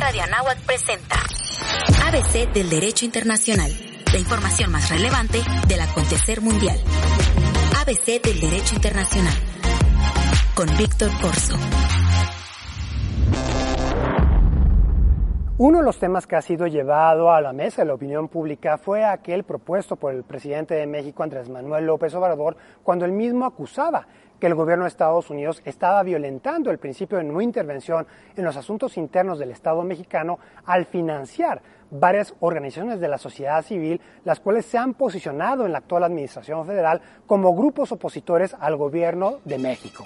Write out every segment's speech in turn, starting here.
Radio Anáhuac presenta ABC del Derecho Internacional, la información más relevante del acontecer mundial. ABC del Derecho Internacional, con Víctor Corso. Uno de los temas que ha sido llevado a la mesa de la opinión pública fue aquel propuesto por el presidente de México, Andrés Manuel López Obrador, cuando él mismo acusaba que el gobierno de Estados Unidos estaba violentando el principio de no intervención en los asuntos internos del Estado mexicano al financiar varias organizaciones de la sociedad civil, las cuales se han posicionado en la actual Administración Federal como grupos opositores al gobierno de México.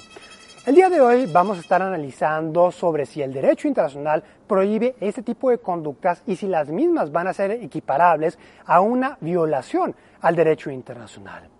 El día de hoy vamos a estar analizando sobre si el derecho internacional prohíbe este tipo de conductas y si las mismas van a ser equiparables a una violación al derecho internacional.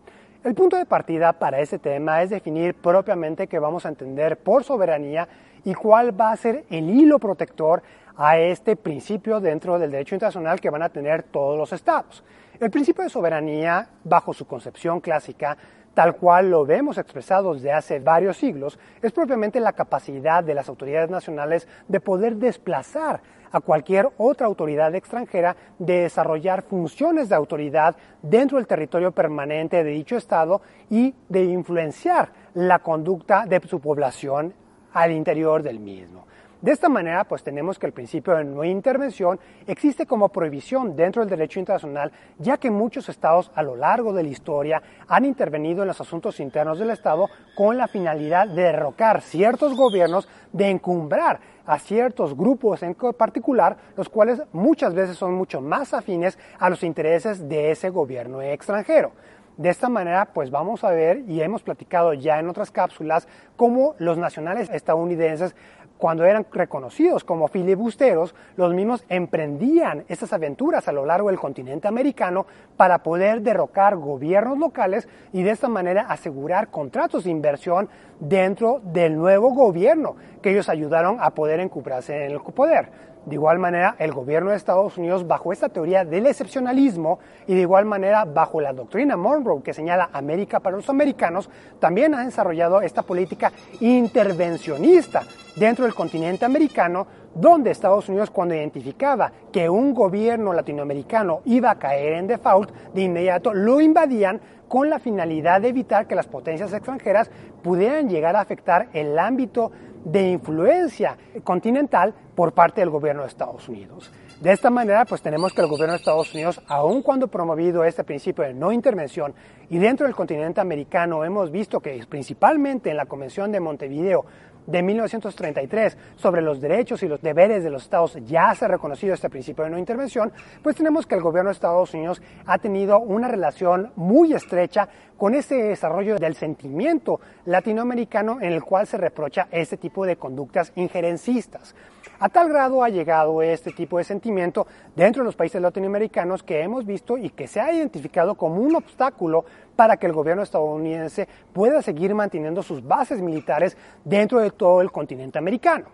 El punto de partida para este tema es definir propiamente qué vamos a entender por soberanía y cuál va a ser el hilo protector a este principio dentro del derecho internacional que van a tener todos los estados. El principio de soberanía, bajo su concepción clásica, tal cual lo vemos expresado desde hace varios siglos, es propiamente la capacidad de las autoridades nacionales de poder desplazar a cualquier otra autoridad extranjera de desarrollar funciones de autoridad dentro del territorio permanente de dicho Estado y de influenciar la conducta de su población al interior del mismo. De esta manera, pues tenemos que el principio de no intervención existe como prohibición dentro del derecho internacional, ya que muchos estados a lo largo de la historia han intervenido en los asuntos internos del Estado con la finalidad de derrocar ciertos gobiernos, de encumbrar a ciertos grupos en particular, los cuales muchas veces son mucho más afines a los intereses de ese gobierno extranjero. De esta manera, pues vamos a ver, y hemos platicado ya en otras cápsulas, cómo los nacionales estadounidenses cuando eran reconocidos como filibusteros, los mismos emprendían estas aventuras a lo largo del continente americano para poder derrocar gobiernos locales y de esta manera asegurar contratos de inversión dentro del nuevo gobierno que ellos ayudaron a poder encumbrarse en el poder. De igual manera, el gobierno de Estados Unidos, bajo esta teoría del excepcionalismo y de igual manera bajo la doctrina Monroe que señala América para los americanos, también ha desarrollado esta política intervencionista dentro del continente americano, donde Estados Unidos cuando identificaba que un gobierno latinoamericano iba a caer en default, de inmediato lo invadían con la finalidad de evitar que las potencias extranjeras pudieran llegar a afectar el ámbito de influencia continental por parte del gobierno de Estados Unidos. De esta manera, pues tenemos que el gobierno de Estados Unidos, aun cuando promovido este principio de no intervención, y dentro del continente americano hemos visto que principalmente en la Convención de Montevideo de 1933 sobre los derechos y los deberes de los estados ya se ha reconocido este principio de no intervención, pues tenemos que el gobierno de Estados Unidos ha tenido una relación muy estrecha con ese desarrollo del sentimiento latinoamericano en el cual se reprocha este tipo de conductas injerencistas. A tal grado ha llegado este tipo de sentimiento dentro de los países latinoamericanos que hemos visto y que se ha identificado como un obstáculo para que el gobierno estadounidense pueda seguir manteniendo sus bases militares dentro de todo el continente americano.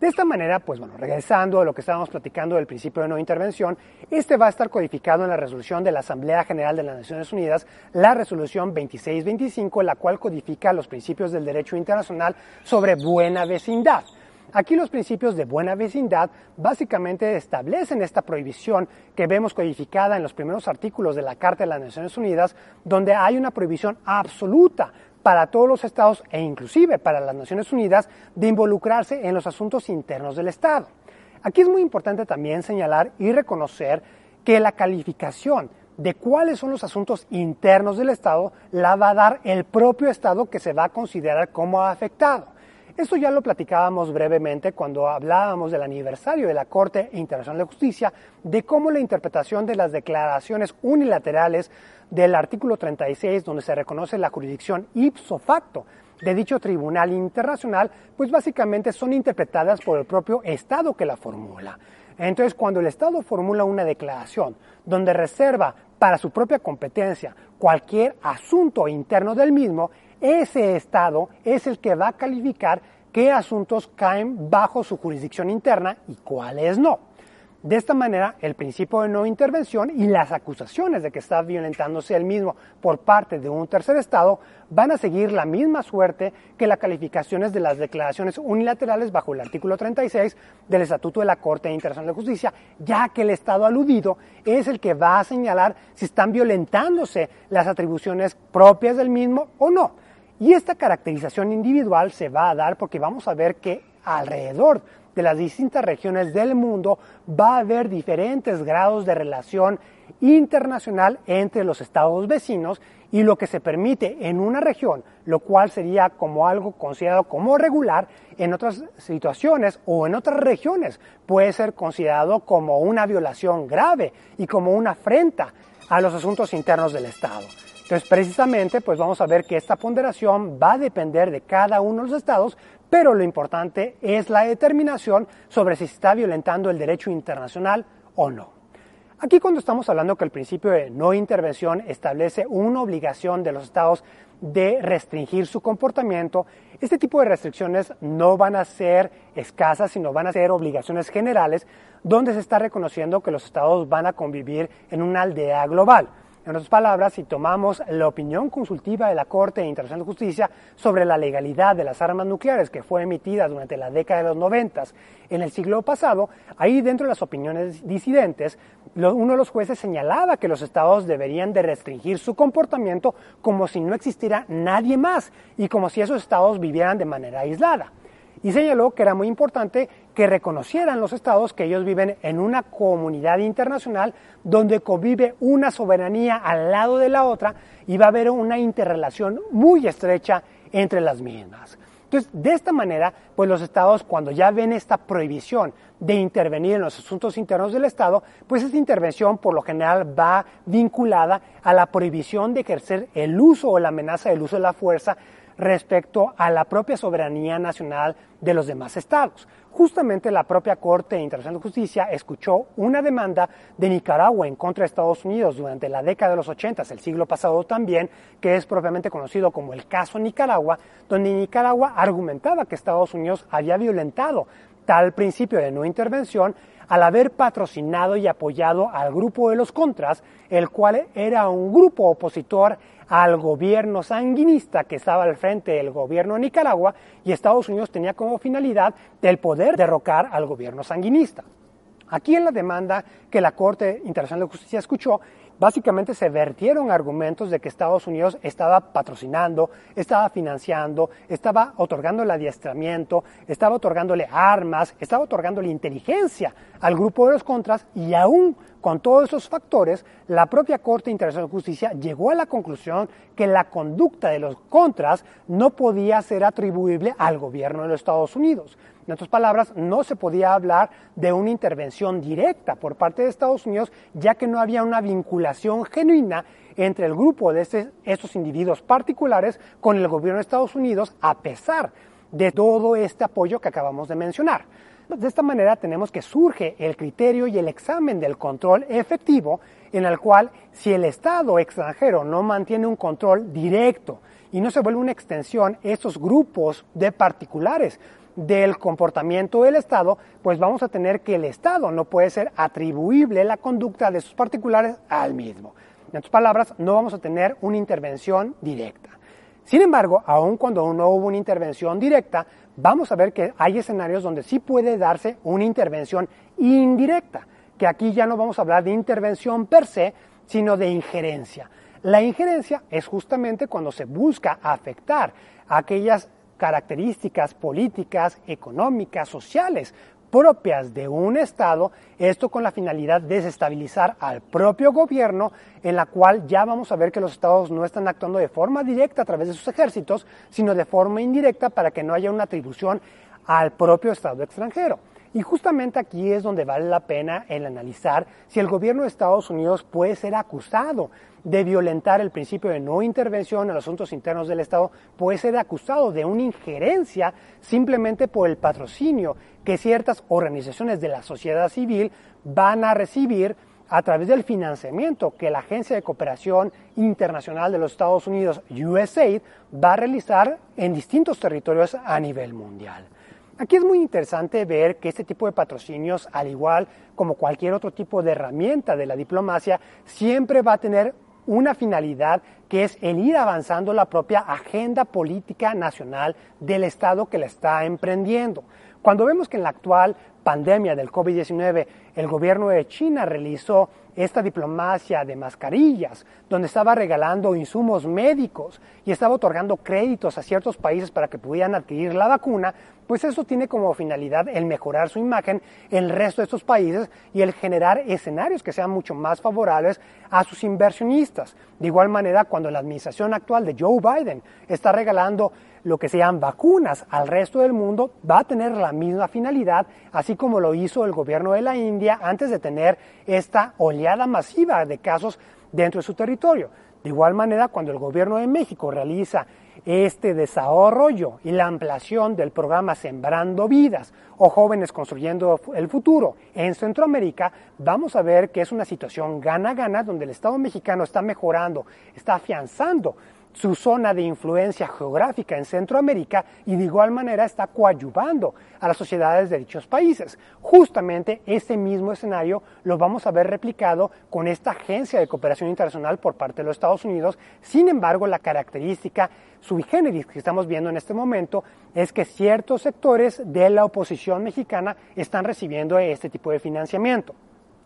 De esta manera, pues bueno, regresando a lo que estábamos platicando del principio de no intervención, este va a estar codificado en la resolución de la Asamblea General de las Naciones Unidas, la resolución 2625, la cual codifica los principios del derecho internacional sobre buena vecindad. Aquí los principios de buena vecindad básicamente establecen esta prohibición que vemos codificada en los primeros artículos de la Carta de las Naciones Unidas, donde hay una prohibición absoluta para todos los estados e inclusive para las Naciones Unidas de involucrarse en los asuntos internos del Estado. Aquí es muy importante también señalar y reconocer que la calificación de cuáles son los asuntos internos del Estado la va a dar el propio Estado que se va a considerar como afectado. Esto ya lo platicábamos brevemente cuando hablábamos del aniversario de la Corte Internacional de Justicia, de cómo la interpretación de las declaraciones unilaterales del artículo 36, donde se reconoce la jurisdicción ipso facto de dicho tribunal internacional, pues básicamente son interpretadas por el propio Estado que la formula. Entonces, cuando el Estado formula una declaración donde reserva para su propia competencia cualquier asunto interno del mismo, ese Estado es el que va a calificar qué asuntos caen bajo su jurisdicción interna y cuáles no. De esta manera, el principio de no intervención y las acusaciones de que está violentándose el mismo por parte de un tercer Estado van a seguir la misma suerte que las calificaciones de las declaraciones unilaterales bajo el artículo 36 del Estatuto de la Corte Internacional de Justicia, ya que el Estado aludido es el que va a señalar si están violentándose las atribuciones propias del mismo o no. Y esta caracterización individual se va a dar porque vamos a ver que alrededor de las distintas regiones del mundo va a haber diferentes grados de relación internacional entre los estados vecinos y lo que se permite en una región, lo cual sería como algo considerado como regular, en otras situaciones o en otras regiones. Puede ser considerado como una violación grave y como una afrenta a los asuntos internos del Estado. Entonces, precisamente, pues vamos a ver que esta ponderación va a depender de cada uno de los estados, pero lo importante es la determinación sobre si se está violentando el derecho internacional o no. Aquí cuando estamos hablando que el principio de no intervención establece una obligación de los estados de restringir su comportamiento, este tipo de restricciones no van a ser escasas, sino van a ser obligaciones generales, donde se está reconociendo que los estados van a convivir en una aldea global. En otras palabras, si tomamos la opinión consultiva de la Corte Internacional de Justicia sobre la legalidad de las armas nucleares que fue emitida durante la década de los 90 en el siglo pasado, ahí dentro de las opiniones disidentes, uno de los jueces señalaba que los estados deberían de restringir su comportamiento como si no existiera nadie más y como si esos estados vivieran de manera aislada y señaló que era muy importante que reconocieran los estados que ellos viven en una comunidad internacional donde convive una soberanía al lado de la otra y va a haber una interrelación muy estrecha entre las mismas. Entonces, de esta manera, pues los estados cuando ya ven esta prohibición de intervenir en los asuntos internos del estado, pues esta intervención por lo general va vinculada a la prohibición de ejercer el uso o la amenaza del uso de la fuerza respecto a la propia soberanía nacional de los demás estados. Justamente la propia Corte Internacional de Justicia escuchó una demanda de Nicaragua en contra de Estados Unidos durante la década de los 80, el siglo pasado también, que es propiamente conocido como el caso Nicaragua, donde Nicaragua argumentaba que Estados Unidos había violentado tal principio de no intervención al haber patrocinado y apoyado al grupo de los Contras, el cual era un grupo opositor al gobierno sanguinista que estaba al frente del gobierno de Nicaragua y Estados Unidos tenía como finalidad el poder derrocar al gobierno sanguinista. Aquí en la demanda que la Corte Internacional de Justicia escuchó, básicamente se vertieron argumentos de que Estados Unidos estaba patrocinando, estaba financiando, estaba otorgando el adiestramiento, estaba otorgándole armas, estaba otorgándole inteligencia al grupo de los contras y aún con todos esos factores, la propia Corte Internacional de Justicia llegó a la conclusión que la conducta de los contras no podía ser atribuible al gobierno de los Estados Unidos. En otras palabras, no se podía hablar de una intervención directa por parte de Estados Unidos, ya que no había una vinculación genuina entre el grupo de este, estos individuos particulares con el gobierno de Estados Unidos, a pesar de todo este apoyo que acabamos de mencionar. De esta manera tenemos que surge el criterio y el examen del control efectivo, en el cual si el Estado extranjero no mantiene un control directo y no se vuelve una extensión estos grupos de particulares del comportamiento del Estado, pues vamos a tener que el Estado no puede ser atribuible la conducta de sus particulares al mismo. En otras palabras, no vamos a tener una intervención directa. Sin embargo, aun cuando no hubo una intervención directa, vamos a ver que hay escenarios donde sí puede darse una intervención indirecta, que aquí ya no vamos a hablar de intervención per se, sino de injerencia. La injerencia es justamente cuando se busca afectar aquellas características políticas, económicas, sociales propias de un Estado, esto con la finalidad de desestabilizar al propio gobierno, en la cual ya vamos a ver que los Estados no están actuando de forma directa a través de sus ejércitos, sino de forma indirecta para que no haya una atribución al propio Estado extranjero. Y justamente aquí es donde vale la pena el analizar si el gobierno de Estados Unidos puede ser acusado de violentar el principio de no intervención en los asuntos internos del Estado, puede ser acusado de una injerencia simplemente por el patrocinio que ciertas organizaciones de la sociedad civil van a recibir a través del financiamiento que la Agencia de Cooperación Internacional de los Estados Unidos, USAID, va a realizar en distintos territorios a nivel mundial. Aquí es muy interesante ver que este tipo de patrocinios, al igual como cualquier otro tipo de herramienta de la diplomacia, siempre va a tener una finalidad que es el ir avanzando la propia agenda política nacional del Estado que la está emprendiendo. Cuando vemos que en la actual pandemia del COVID-19 el gobierno de China realizó esta diplomacia de mascarillas, donde estaba regalando insumos médicos y estaba otorgando créditos a ciertos países para que pudieran adquirir la vacuna, pues eso tiene como finalidad el mejorar su imagen en el resto de estos países y el generar escenarios que sean mucho más favorables a sus inversionistas. De igual manera, cuando la administración actual de Joe Biden está regalando lo que sean vacunas al resto del mundo, va a tener la misma finalidad, así como lo hizo el gobierno de la India antes de tener esta oleada masiva de casos dentro de su territorio. De igual manera, cuando el gobierno de México realiza este desarrollo y la ampliación del programa Sembrando Vidas o Jóvenes Construyendo el Futuro en Centroamérica, vamos a ver que es una situación gana-gana donde el Estado mexicano está mejorando, está afianzando su zona de influencia geográfica en Centroamérica y de igual manera está coadyuvando a las sociedades de dichos países. Justamente este mismo escenario lo vamos a ver replicado con esta agencia de cooperación internacional por parte de los Estados Unidos. Sin embargo, la característica sui que estamos viendo en este momento es que ciertos sectores de la oposición mexicana están recibiendo este tipo de financiamiento.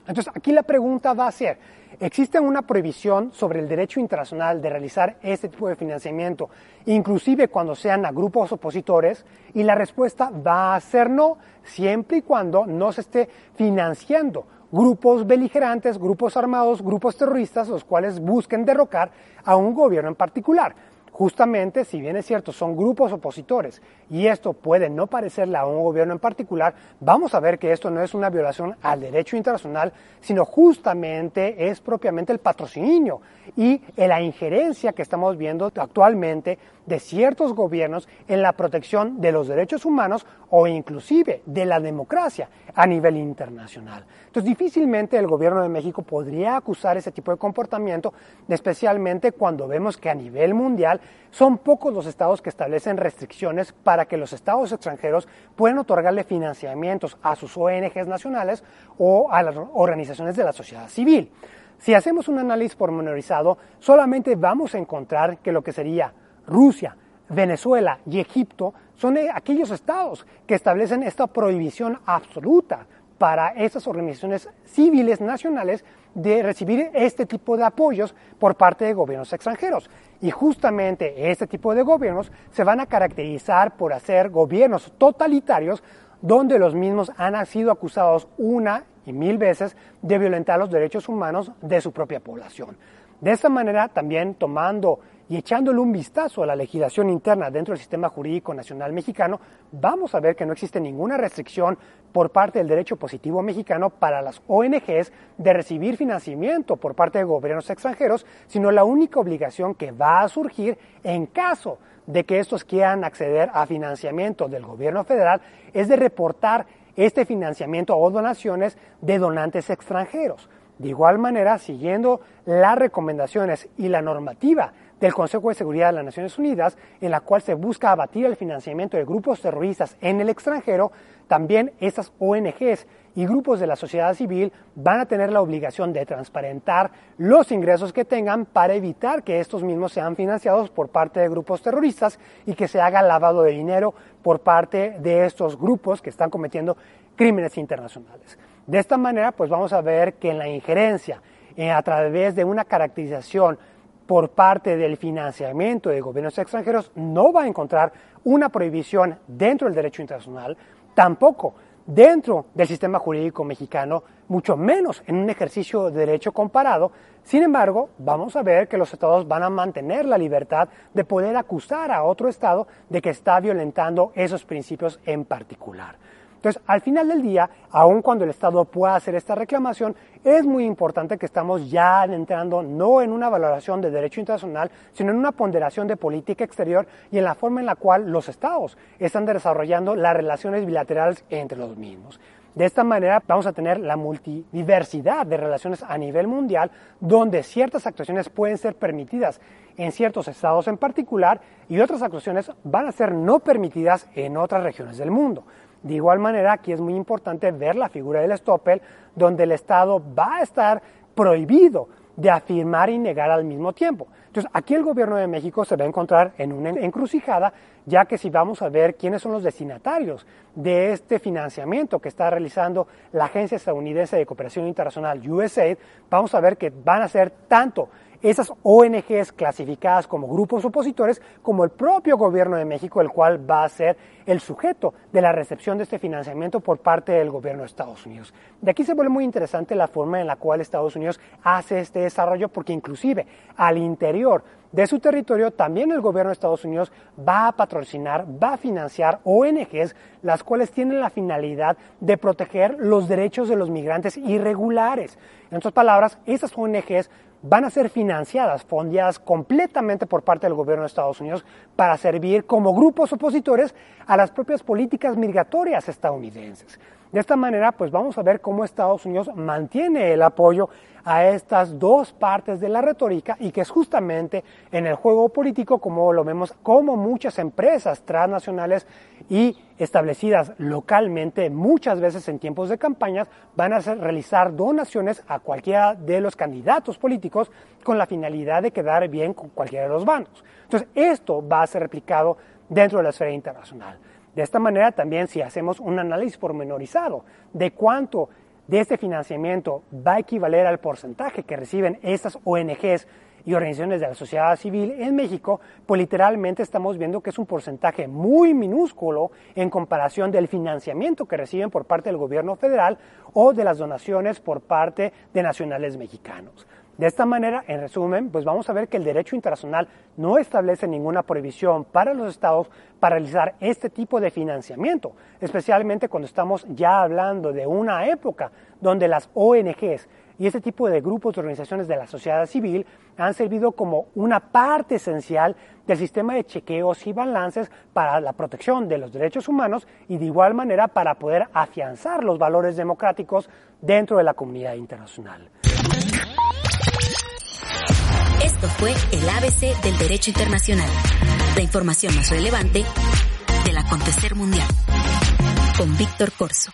Entonces, aquí la pregunta va a ser, ¿existe una prohibición sobre el derecho internacional de realizar este tipo de financiamiento, inclusive cuando sean a grupos opositores? Y la respuesta va a ser no, siempre y cuando no se esté financiando grupos beligerantes, grupos armados, grupos terroristas, los cuales busquen derrocar a un gobierno en particular justamente, si bien es cierto, son grupos opositores y esto puede no parecerle a un gobierno en particular, vamos a ver que esto no es una violación al derecho internacional, sino justamente es propiamente el patrocinio y la injerencia que estamos viendo actualmente de ciertos gobiernos en la protección de los derechos humanos o inclusive de la democracia a nivel internacional. Entonces difícilmente el gobierno de México podría acusar ese tipo de comportamiento, especialmente cuando vemos que a nivel mundial son pocos los estados que establecen restricciones para que los estados extranjeros puedan otorgarle financiamientos a sus ONGs nacionales o a las organizaciones de la sociedad civil. Si hacemos un análisis pormenorizado, solamente vamos a encontrar que lo que sería Rusia, Venezuela y Egipto son aquellos estados que establecen esta prohibición absoluta para estas organizaciones civiles nacionales de recibir este tipo de apoyos por parte de gobiernos extranjeros. Y justamente este tipo de gobiernos se van a caracterizar por hacer gobiernos totalitarios donde los mismos han sido acusados una y mil veces de violentar los derechos humanos de su propia población. De esta manera, también tomando y echándole un vistazo a la legislación interna dentro del sistema jurídico nacional mexicano, vamos a ver que no existe ninguna restricción por parte del derecho positivo mexicano para las ONGs de recibir financiamiento por parte de gobiernos extranjeros, sino la única obligación que va a surgir en caso de que estos quieran acceder a financiamiento del gobierno federal es de reportar este financiamiento o donaciones de donantes extranjeros. De igual manera, siguiendo las recomendaciones y la normativa del Consejo de Seguridad de las Naciones Unidas, en la cual se busca abatir el financiamiento de grupos terroristas en el extranjero, también estas ONGs y grupos de la sociedad civil van a tener la obligación de transparentar los ingresos que tengan para evitar que estos mismos sean financiados por parte de grupos terroristas y que se haga lavado de dinero por parte de estos grupos que están cometiendo crímenes internacionales. De esta manera, pues vamos a ver que en la injerencia, eh, a través de una caracterización por parte del financiamiento de gobiernos extranjeros no va a encontrar una prohibición dentro del derecho internacional, tampoco dentro del sistema jurídico mexicano, mucho menos en un ejercicio de derecho comparado. Sin embargo, vamos a ver que los estados van a mantener la libertad de poder acusar a otro estado de que está violentando esos principios en particular. Entonces, al final del día, aun cuando el Estado pueda hacer esta reclamación, es muy importante que estamos ya entrando no en una valoración de derecho internacional, sino en una ponderación de política exterior y en la forma en la cual los Estados están desarrollando las relaciones bilaterales entre los mismos. De esta manera vamos a tener la multidiversidad de relaciones a nivel mundial, donde ciertas actuaciones pueden ser permitidas en ciertos estados en particular y otras actuaciones van a ser no permitidas en otras regiones del mundo. De igual manera, aquí es muy importante ver la figura del Stoppel, donde el Estado va a estar prohibido de afirmar y negar al mismo tiempo. Entonces, aquí el gobierno de México se va a encontrar en una encrucijada, ya que si vamos a ver quiénes son los destinatarios de este financiamiento que está realizando la Agencia Estadounidense de Cooperación Internacional, USAID, vamos a ver que van a ser tanto esas ONGs clasificadas como grupos opositores, como el propio gobierno de México, el cual va a ser el sujeto de la recepción de este financiamiento por parte del gobierno de Estados Unidos. De aquí se vuelve muy interesante la forma en la cual Estados Unidos hace este desarrollo, porque inclusive al interior de su territorio, también el gobierno de Estados Unidos va a patrocinar, va a financiar ONGs, las cuales tienen la finalidad de proteger los derechos de los migrantes irregulares. En otras palabras, esas ONGs van a ser financiadas, fondeadas completamente por parte del gobierno de Estados Unidos para servir como grupos opositores a las propias políticas migratorias estadounidenses. De esta manera, pues vamos a ver cómo Estados Unidos mantiene el apoyo a estas dos partes de la retórica y que es justamente en el juego político como lo vemos como muchas empresas transnacionales y establecidas localmente muchas veces en tiempos de campañas van a realizar donaciones a cualquiera de los candidatos políticos con la finalidad de quedar bien con cualquiera de los bandos. Entonces esto va a ser replicado dentro de la esfera internacional. De esta manera también si hacemos un análisis pormenorizado de cuánto de este financiamiento va a equivaler al porcentaje que reciben estas ONGs y organizaciones de la sociedad civil en México, pues literalmente estamos viendo que es un porcentaje muy minúsculo en comparación del financiamiento que reciben por parte del gobierno federal o de las donaciones por parte de nacionales mexicanos. De esta manera, en resumen, pues vamos a ver que el derecho internacional no establece ninguna prohibición para los estados para realizar este tipo de financiamiento, especialmente cuando estamos ya hablando de una época donde las ONGs y este tipo de grupos de organizaciones de la sociedad civil han servido como una parte esencial del sistema de chequeos y balances para la protección de los derechos humanos y de igual manera para poder afianzar los valores democráticos dentro de la comunidad internacional. Esto fue el ABC del Derecho Internacional, la información más relevante del acontecer mundial, con Víctor Corso.